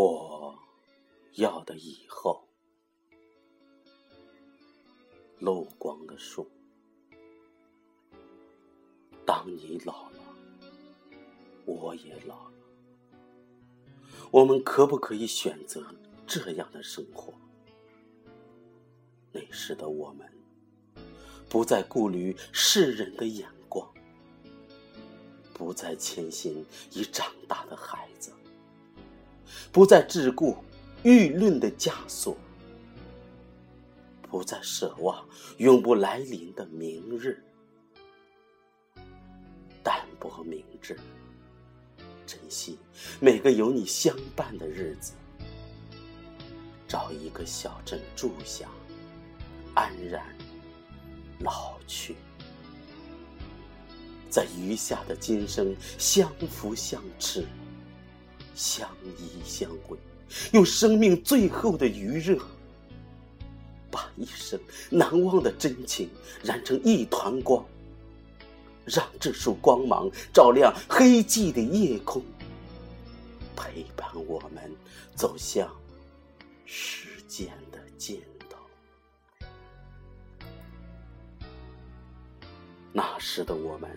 我要的以后，漏光的树。当你老了，我也老了，我们可不可以选择这样的生活？那时的我们，不再顾虑世人的眼光，不再牵心已长大的孩子。不再桎梏舆论的枷锁，不再奢望永不来临的明日，淡泊明志，珍惜每个有你相伴的日子，找一个小镇住下，安然老去，在余下的今生相扶相持。相依相偎，用生命最后的余热，把一生难忘的真情燃成一团光，让这束光芒照亮黑寂的夜空，陪伴我们走向时间的尽头。那时的我们，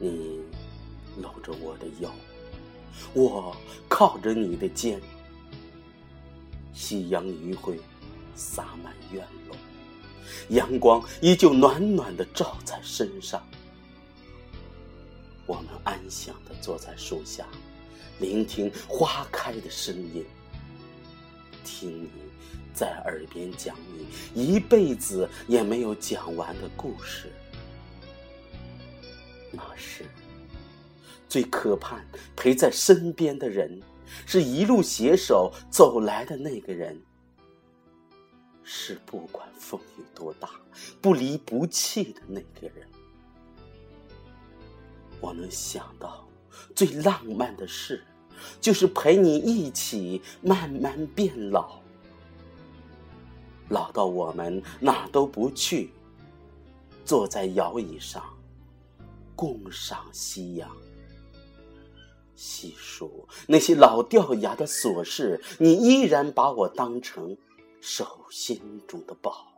你搂着我的腰。我靠着你的肩，夕阳余晖洒满院落，阳光依旧暖暖的照在身上。我们安详的坐在树下，聆听花开的声音，听你在耳边讲你一辈子也没有讲完的故事。那时。最可盼陪在身边的人，是一路携手走来的那个人，是不管风雨多大不离不弃的那个人。我能想到最浪漫的事，就是陪你一起慢慢变老，老到我们哪都不去，坐在摇椅上共赏夕阳。细数那些老掉牙的琐事，你依然把我当成手心中的宝。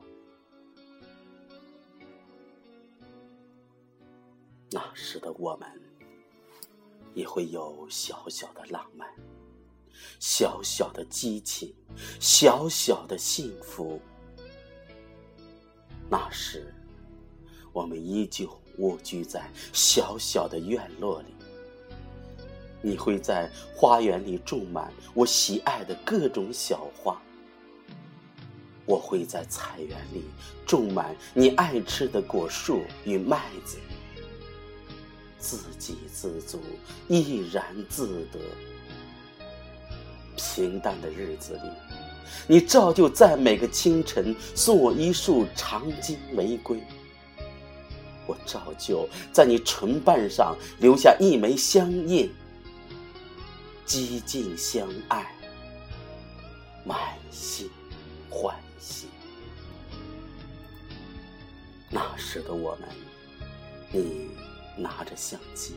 那时的我们，也会有小小的浪漫，小小的激情，小小的幸福。那时，我们依旧蜗居在小小的院落里。你会在花园里种满我喜爱的各种小花，我会在菜园里种满你爱吃的果树与麦子，自给自足，怡然自得。平淡的日子里，你照旧在每个清晨送我一束长金玫瑰，我照旧在你唇瓣上留下一枚香印。几近相爱，满心欢喜。那时的我们，你拿着相机，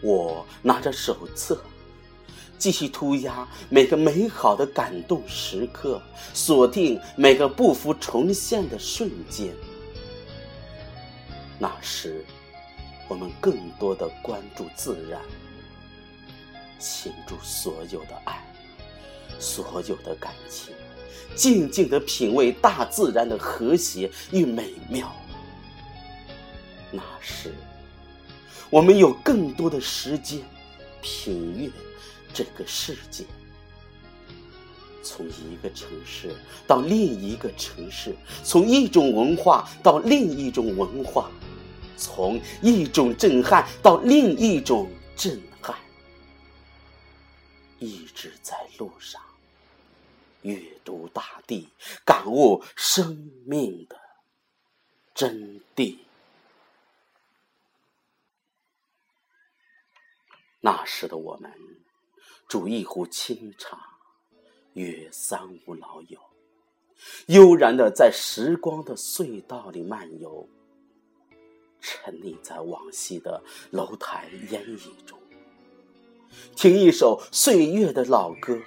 我拿着手册，继续涂鸦每个美好的感动时刻，锁定每个不复重现的瞬间。那时，我们更多的关注自然。倾注所有的爱，所有的感情，静静的品味大自然的和谐与美妙。那时，我们有更多的时间品阅这个世界。从一个城市到另一个城市，从一种文化到另一种文化，从一种震撼到另一种震。一直在路上，阅读大地，感悟生命的真谛。那时的我们，煮一壶清茶，约三五老友，悠然的在时光的隧道里漫游，沉溺在往昔的楼台烟雨中。听一首岁月的老歌，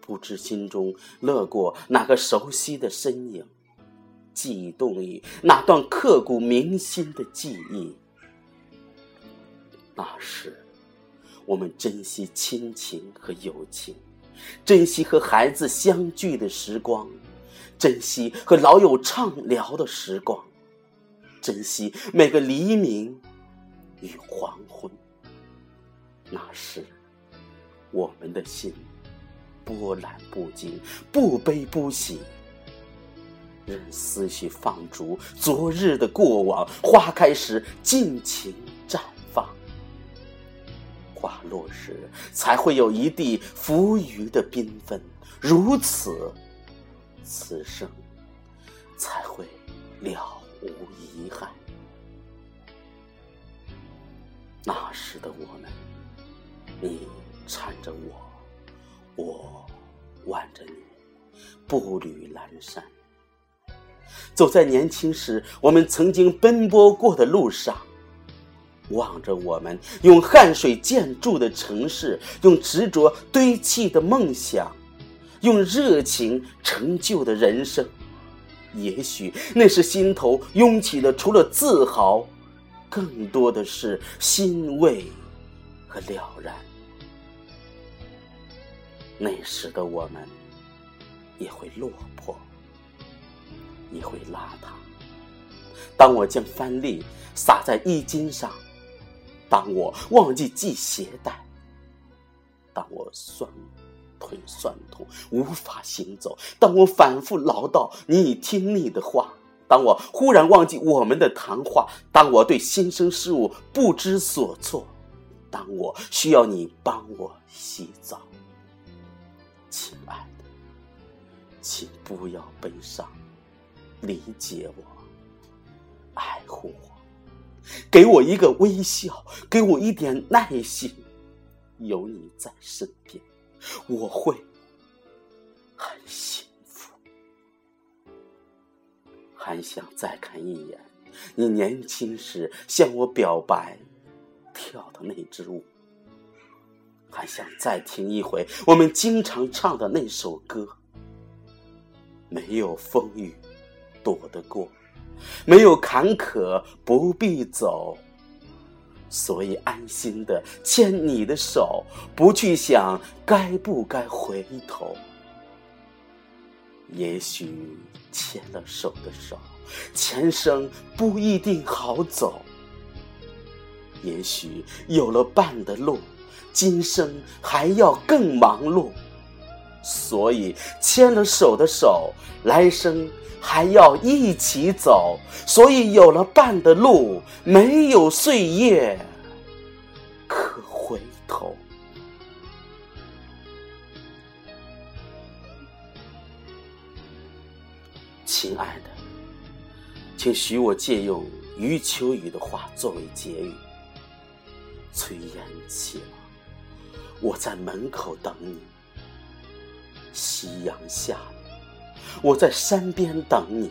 不知心中乐过哪个熟悉的身影，记忆动于哪段刻骨铭心的记忆。那时，我们珍惜亲情和友情，珍惜和孩子相聚的时光，珍惜和老友畅聊的时光，珍惜每个黎明与黄昏。那时，我们的心波澜不惊，不悲不喜，任思绪放逐昨日的过往，花开时尽情绽放，花落时才会有一地浮云的缤纷。如此，此生才会了无遗憾。那时的我们。你缠着我，我挽着你，步履阑珊。走在年轻时我们曾经奔波过的路上，望着我们用汗水建筑的城市，用执着堆砌的梦想，用热情成就的人生。也许那时心头涌起的，除了自豪，更多的是欣慰和了然。那时的我们也会落魄，也会邋遢。当我将帆粒撒在衣襟上，当我忘记系鞋带，当我双腿酸痛无法行走，当我反复唠叨你已听腻的话，当我忽然忘记我们的谈话，当我对新生事物不知所措，当我需要你帮我洗澡。亲爱的，请不要悲伤，理解我，爱护我，给我一个微笑，给我一点耐心。有你在身边，我会很幸福。还想再看一眼你年轻时向我表白跳的那支舞。还想再听一回我们经常唱的那首歌。没有风雨躲得过，没有坎坷不必走，所以安心的牵你的手，不去想该不该回头。也许牵了手的手，前生不一定好走。也许有了伴的路。今生还要更忙碌，所以牵了手的手，来生还要一起走。所以有了伴的路，没有岁月可回头。亲爱的，请许我借用余秋雨的话作为结语：炊烟起了。我在门口等你，夕阳下，我在山边等你。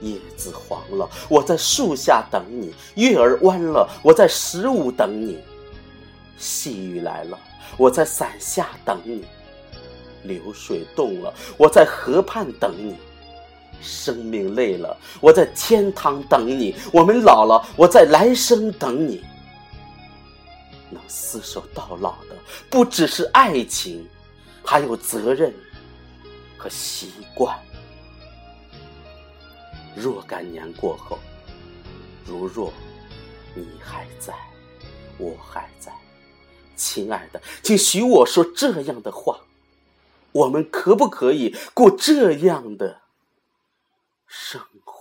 叶子黄了，我在树下等你；月儿弯了，我在十五等你；细雨来了，我在伞下等你；流水动了，我在河畔等你；生命累了，我在天堂等你；我们老了，我在来生等你。能厮守到老的，不只是爱情，还有责任和习惯。若干年过后，如若你还在，我还在，亲爱的，请许我说这样的话：我们可不可以过这样的生活？